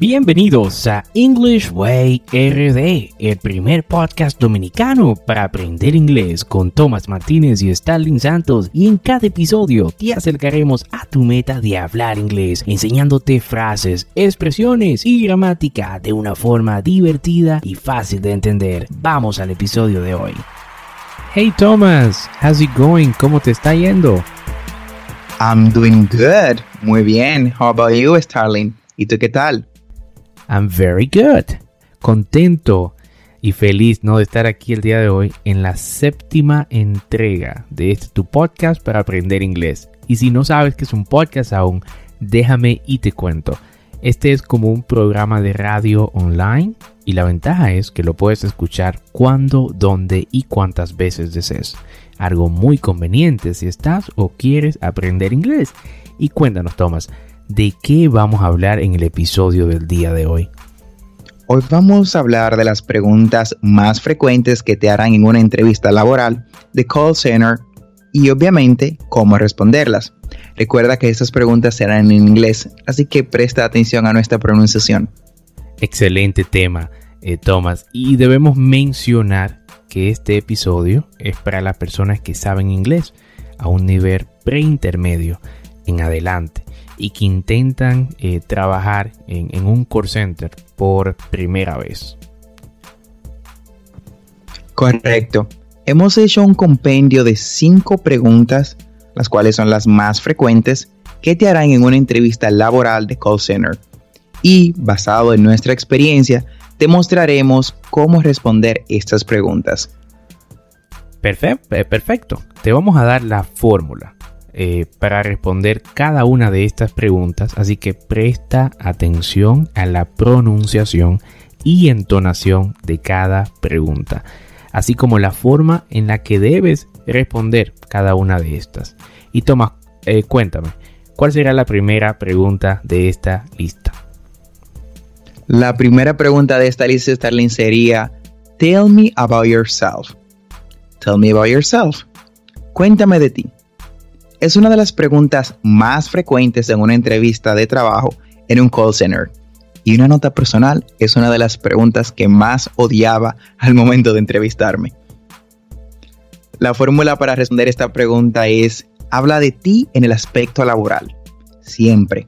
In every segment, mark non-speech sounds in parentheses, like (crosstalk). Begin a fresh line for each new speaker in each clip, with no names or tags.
Bienvenidos a English Way RD, el primer podcast dominicano para aprender inglés con Tomás Martínez y Stalin Santos. Y en cada episodio te acercaremos a tu meta de hablar inglés, enseñándote frases, expresiones y gramática de una forma divertida y fácil de entender. Vamos al episodio de hoy. Hey Thomas, how's it going? ¿Cómo te está yendo?
I'm doing good. Muy bien. How about you, Starling? ¿Y tú qué tal?
I'm very good. Contento y feliz ¿no? de estar aquí el día de hoy en la séptima entrega de este tu podcast para aprender inglés. Y si no sabes que es un podcast aún, déjame y te cuento. Este es como un programa de radio online y la ventaja es que lo puedes escuchar cuando, dónde y cuántas veces desees. Algo muy conveniente si estás o quieres aprender inglés. Y cuéntanos, Thomas, ¿de qué vamos a hablar en el episodio del día de hoy?
Hoy vamos a hablar de las preguntas más frecuentes que te harán en una entrevista laboral de call center y obviamente cómo responderlas. Recuerda que estas preguntas serán en inglés, así que presta atención a nuestra pronunciación.
Excelente tema, eh, Thomas. Y debemos mencionar que este episodio es para las personas que saben inglés a un nivel preintermedio en adelante y que intentan eh, trabajar en, un call center por primera vez.
Correcto. Hemos hecho un compendio de cinco preguntas, las cuales son las más frecuentes, que te harán en una entrevista laboral de call center. Y basado en nuestra experiencia, te mostraremos cómo responder estas preguntas.
Perfecto, eh, perfecto. Te vamos a dar la fórmula. Eh, para responder cada una de estas preguntas, así que presta atención a la pronunciación y entonación de cada pregunta, así como la forma en la que debes responder cada una de estas. Y Tomás, eh, cuéntame, ¿cuál será la primera pregunta de esta lista?
La primera pregunta de esta lista, Starling, sería, Tell me about yourself. Tell me about yourself. Cuéntame de ti es una de las preguntas más frecuentes en una entrevista de trabajo en un call center. Y una nota personal es una de las preguntas que más odiaba al momento de entrevistarme. La fórmula para responder esta pregunta es, habla de ti en el aspecto laboral. Siempre.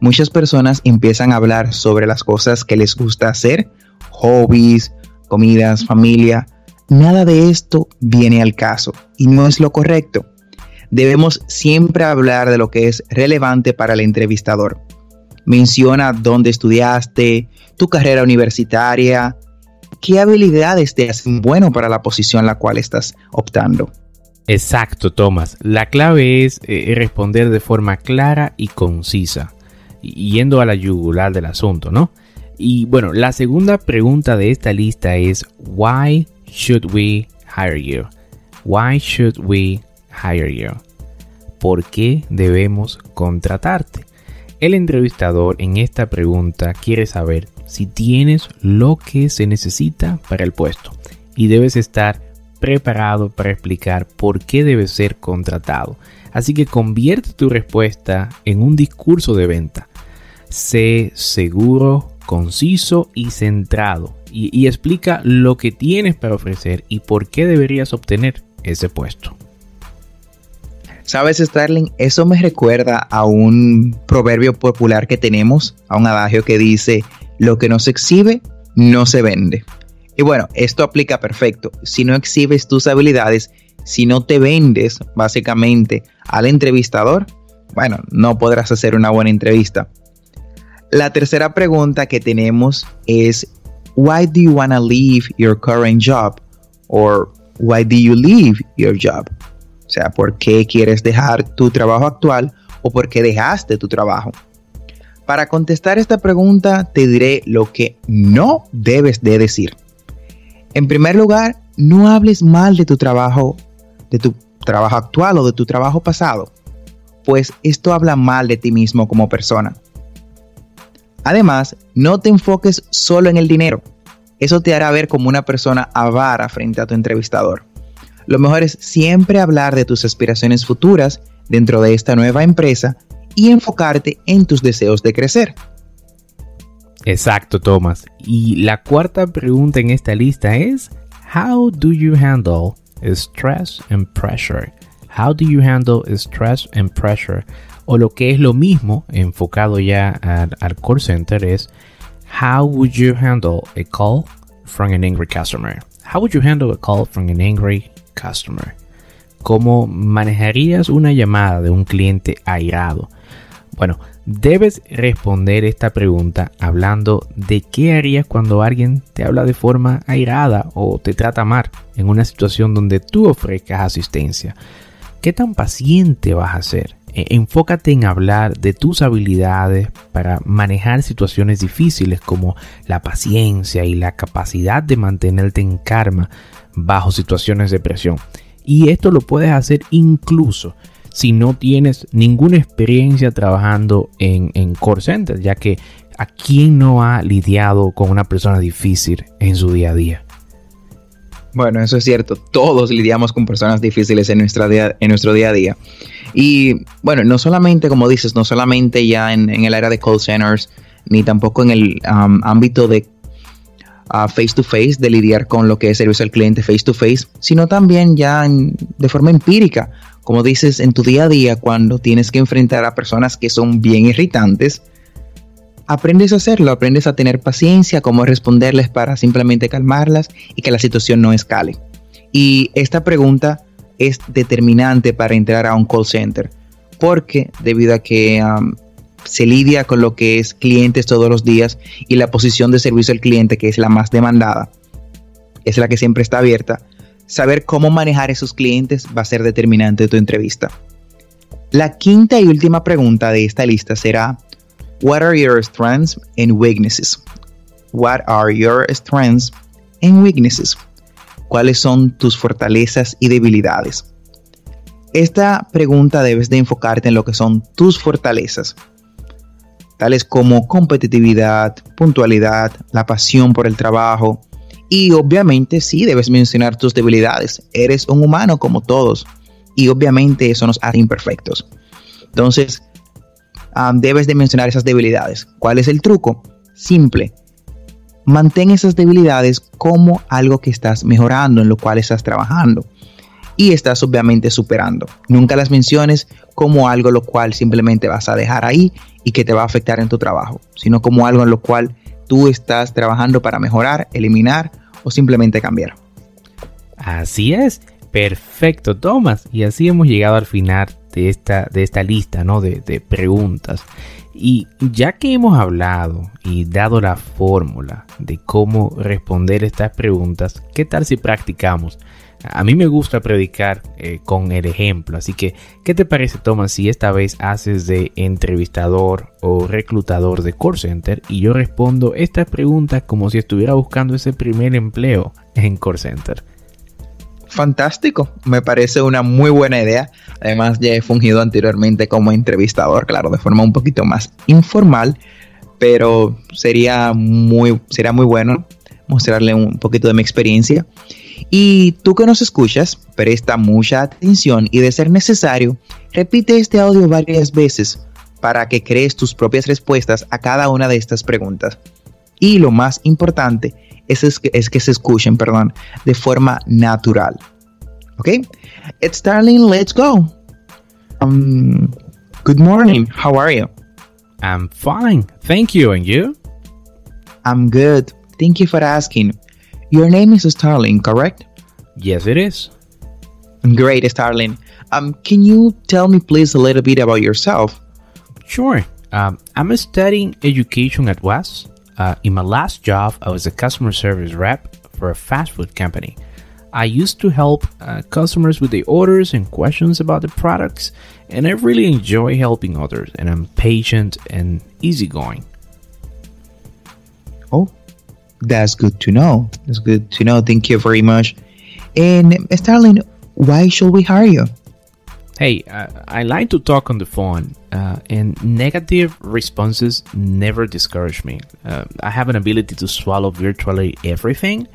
Muchas personas empiezan a hablar sobre las cosas que les gusta hacer, hobbies, comidas, familia. Nada de esto viene al caso y no es lo correcto debemos siempre hablar de lo que es relevante para el entrevistador. Menciona dónde estudiaste, tu carrera universitaria, qué habilidades te hacen bueno para la posición la cual estás optando.
Exacto, Tomás. La clave es eh, responder de forma clara y concisa, yendo a la yugular del asunto, ¿no? Y bueno, la segunda pregunta de esta lista es, ¿Why should we hire you? Why should we hire you? ¿Por qué debemos contratarte? El entrevistador en esta pregunta quiere saber si tienes lo que se necesita para el puesto y debes estar preparado para explicar por qué debes ser contratado. Así que convierte tu respuesta en un discurso de venta. Sé seguro, conciso y centrado y, y explica lo que tienes para ofrecer y por qué deberías obtener ese puesto.
¿Sabes, Starling? Eso me recuerda a un proverbio popular que tenemos, a un adagio que dice, lo que no se exhibe, no se vende. Y bueno, esto aplica perfecto. Si no exhibes tus habilidades, si no te vendes básicamente al entrevistador, bueno, no podrás hacer una buena entrevista. La tercera pregunta que tenemos es, why do you want to leave your current job? Or why do you leave your job? O sea, ¿por qué quieres dejar tu trabajo actual o por qué dejaste tu trabajo? Para contestar esta pregunta te diré lo que no debes de decir. En primer lugar, no hables mal de tu trabajo, de tu trabajo actual o de tu trabajo pasado, pues esto habla mal de ti mismo como persona. Además, no te enfoques solo en el dinero. Eso te hará ver como una persona avara frente a tu entrevistador. Lo mejor es siempre hablar de tus aspiraciones futuras dentro de esta nueva empresa y enfocarte en tus deseos de crecer.
Exacto, Thomas. Y la cuarta pregunta en esta lista es, How do you handle stress and pressure? How do you handle stress and pressure? O lo que es lo mismo, enfocado ya al, al call center, es How would you handle a call from an angry customer? How would you handle a call from an angry customer? ¿Cómo manejarías una llamada de un cliente airado? Bueno, debes responder esta pregunta hablando de qué harías cuando alguien te habla de forma airada o te trata mal en una situación donde tú ofrezcas asistencia. ¿Qué tan paciente vas a ser? E, enfócate en hablar de tus habilidades para manejar situaciones difíciles como la paciencia y la capacidad de mantenerte en karma bajo situaciones de presión. Y esto lo puedes hacer incluso si no tienes ninguna experiencia trabajando en, en core center, ya que a quién no ha lidiado con una persona difícil en su día a día.
Bueno, eso es cierto. Todos lidiamos con personas difíciles en, nuestra día, en nuestro día a día. Y bueno, no solamente, como dices, no solamente ya en, el área de call centers, ni tampoco en el ámbito de face to face, de lidiar con lo que es servicio al cliente face to face, sino también ya de forma empírica como dices, en tu día a día, cuando tienes que enfrentar a personas que son bien irritantes, aprendes a hacerlo, aprendes a tener paciencia, cómo responderles para simplemente calmarlas y que la situación no escale. Y esta pregunta es determinante para entrar a un call center, porque debido a que se lidia con lo que es clientes todos los días y la posición de servicio al cliente, que es la más demandada, es la que siempre está abierta, saber cómo manejar esos clientes va a ser determinante de tu entrevista. La quinta y última pregunta de esta lista será, What are your strengths and weaknesses? What are your strengths and weaknesses? ¿Cuáles son tus fortalezas y debilidades? Esta pregunta debes de enfocarte en lo que son tus fortalezas, tales como competitividad, puntualidad, la pasión por el trabajo, y obviamente sí, debes mencionar tus debilidades. Eres un humano como todos. Y obviamente eso nos hace imperfectos. Entonces, debes de mencionar esas debilidades. ¿Cuál es el truco? Simple. Mantén esas debilidades como algo que estás mejorando, en lo cual estás trabajando. Y estás obviamente superando. Nunca las menciones como algo lo cual simplemente vas a dejar ahí y que te va a afectar en tu trabajo, sino como algo en lo cual tú estás trabajando para mejorar, eliminar o simplemente cambiar.
Así es, perfecto, Thomas. Y así hemos llegado al final de esta, de esta lista ¿no? de preguntas. Y ya que hemos hablado y dado la fórmula de cómo responder estas preguntas, ¿qué tal si practicamos? A mí me gusta predicar eh, con el ejemplo, así que, ¿qué te parece, Thomas, si esta vez haces de entrevistador o reclutador de call center y yo respondo estas preguntas como si estuviera buscando ese primer empleo en call center?
Fantástico, me parece una muy buena idea. Además, ya he fungido anteriormente como entrevistador, claro, de forma un poquito más informal, pero sería muy, sería muy bueno mostrarle un poquito de mi experiencia. Y tú que nos escuchas, presta mucha atención y de ser necesario, repite este audio varias veces para que crees tus propias respuestas a cada una de estas preguntas. Y lo más importante es, que, es que se escuchen, perdón, de forma natural. ¿Ok? It's darling, let's go. Um, good morning. How are you?
I'm fine. Thank you. And you?
I'm good. Thank you for asking. Your name is Starling, correct?
Yes, it is.
Great, Starling. Um, can you tell me, please, a little bit about yourself?
Sure. Um, I'm studying education at West. Uh, in my last job, I was a customer service rep for a fast food company. I used to help uh, customers with their orders and questions about the products, and I really enjoy helping others, and I'm patient and easygoing.
Oh, that's good to know. That's good to know. Thank you very much. And Starling, why should we hire you?
Hey, uh, I like to talk on the phone, uh, and negative responses never discourage me. Uh, I have an ability to swallow virtually everything,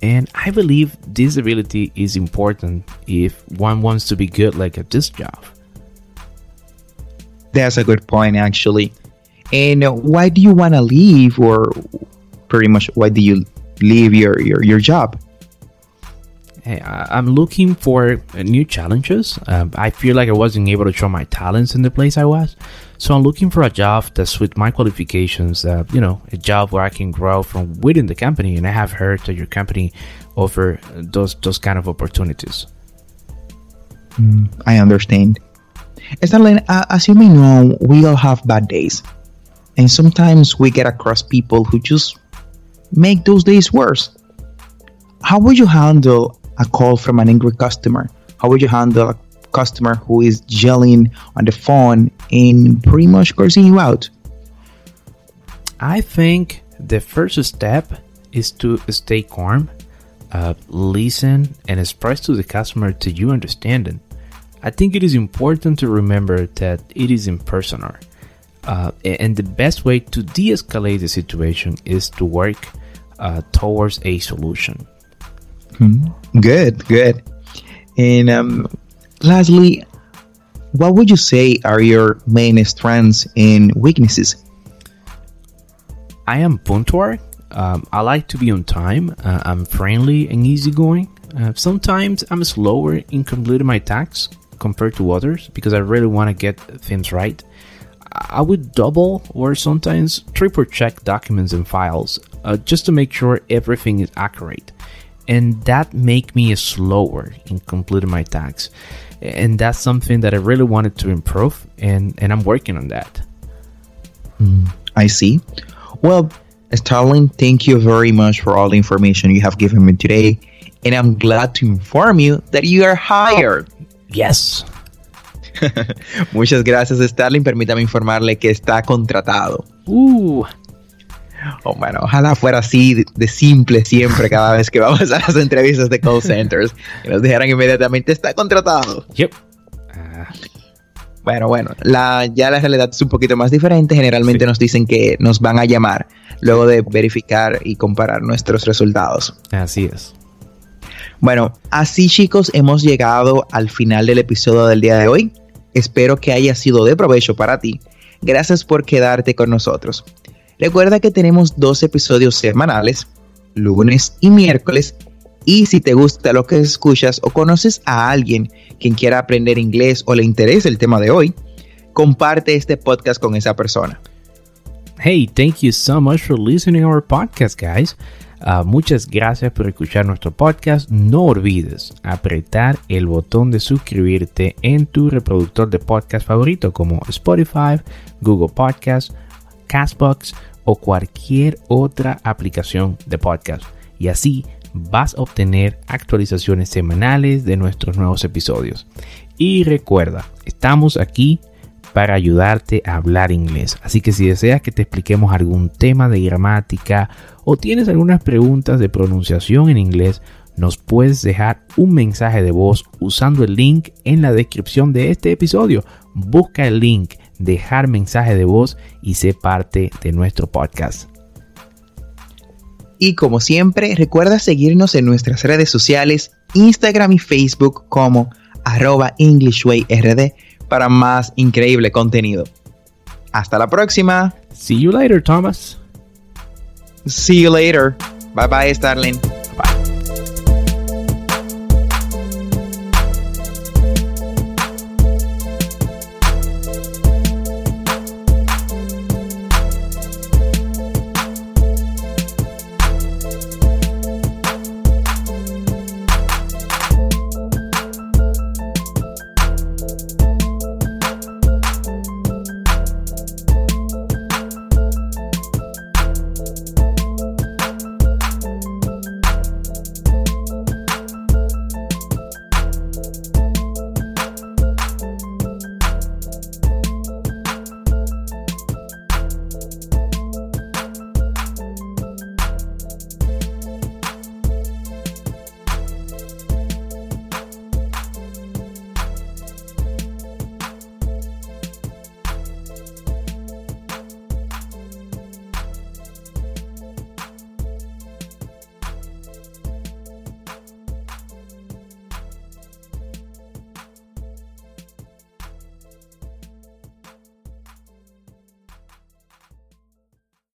and I believe this ability is important if one wants to be good like at this job.
That's a good point, actually. And why do you want to leave, or pretty much why do you leave your, your, your job?
Hey, I'm looking for new challenges. Um, I feel like I wasn't able to show my talents in the place I was. So I'm looking for a job that's with my qualifications, uh, you know, a job where I can grow from within the company. And I have heard that your company offer those, those kind of opportunities.
Mm, I understand. Starling, uh, as you may know, we all have bad days. And sometimes we get across people who just make those days worse. How would you handle a call from an angry customer? How would you handle a customer who is yelling on the phone and pretty much cursing you out?
I think the first step is to stay calm, uh, listen, and express to the customer to you understanding. I think it is important to remember that it is impersonal. Uh, and the best way to de escalate the situation is to work uh, towards a solution.
Mm-hmm. Good, good. And um, lastly, what would you say are your main strengths and weaknesses?
I am punctual. Um, I like to be on time. Uh, I'm friendly and easygoing. Uh, sometimes I'm slower in completing my tasks compared to others because I really want to get things right. I would double or sometimes triple check documents and files uh, just to make sure everything is accurate. And that make me slower in completing my tasks and that's something that i really wanted to improve and and i'm working on that.
Mm, i see. Well starling thank you very much for all the information you have given me today. And i'm glad to inform you that you are hired.
Yes (laughs)
Muchas gracias, Starling. Permítame informarle que está contratado.
Uh,
Oh, bueno, ojalá fuera así de, simple siempre cada vez que vamos a las entrevistas de call centers. y nos dijeran inmediatamente, está contratado.
Yep.
Bueno, bueno, la, ya la realidad es un poquito más diferente. Generalmente nos dicen que nos van a llamar luego de verificar y comparar nuestros resultados.
Así es.
Bueno, así chicos, hemos llegado al final del episodio del día de hoy. Espero que haya sido de provecho para ti. Gracias por quedarte con nosotros. Recuerda que tenemos dos episodios semanales, lunes y miércoles. Y si te gusta lo que escuchas o conoces a alguien quien quiera aprender inglés o le interesa el tema de hoy, comparte este podcast con esa persona.
Hey, thank you so much for listening to our podcast, guys. Uh, muchas gracias por escuchar nuestro podcast. No olvides apretar el botón de suscribirte en tu reproductor de podcast favorito como Spotify, Google Podcast, Castbox o cualquier otra aplicación de podcast. Y así vas a obtener actualizaciones semanales de nuestros nuevos episodios. Y recuerda, estamos aquí para ayudarte a hablar inglés. Así que si deseas que te expliquemos algún tema de gramática o tienes algunas preguntas de pronunciación en inglés, nos puedes dejar un mensaje de voz usando el link en la descripción de este episodio. Busca el link dejar mensaje de voz y sé parte de nuestro podcast.
Y como siempre, recuerda seguirnos en nuestras redes sociales, Instagram y Facebook como arroba EnglishWayRD para más increíble contenido. Hasta la próxima.
See you later, Thomas.
See you later. Bye bye, Starling.